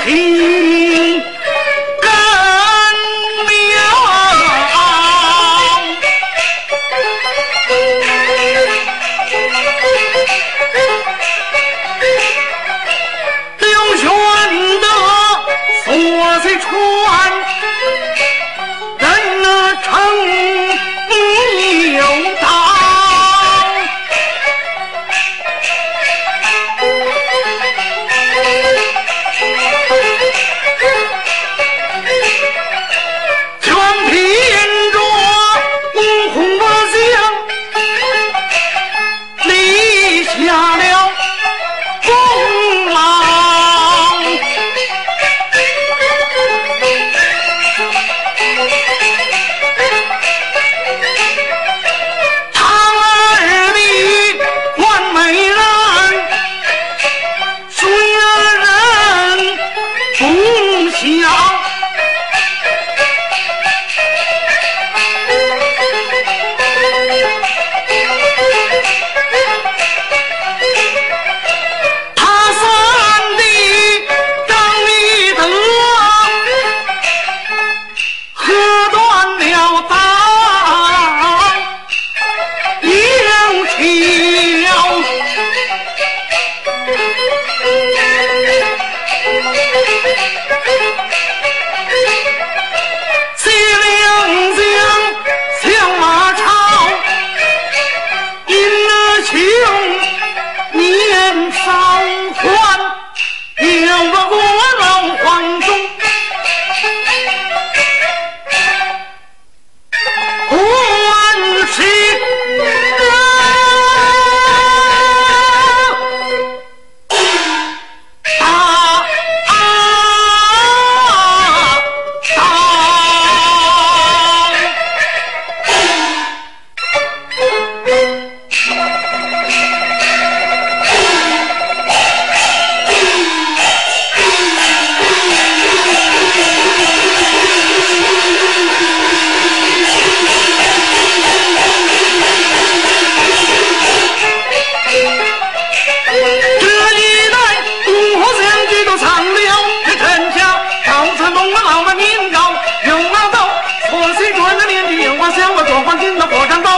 king. the 到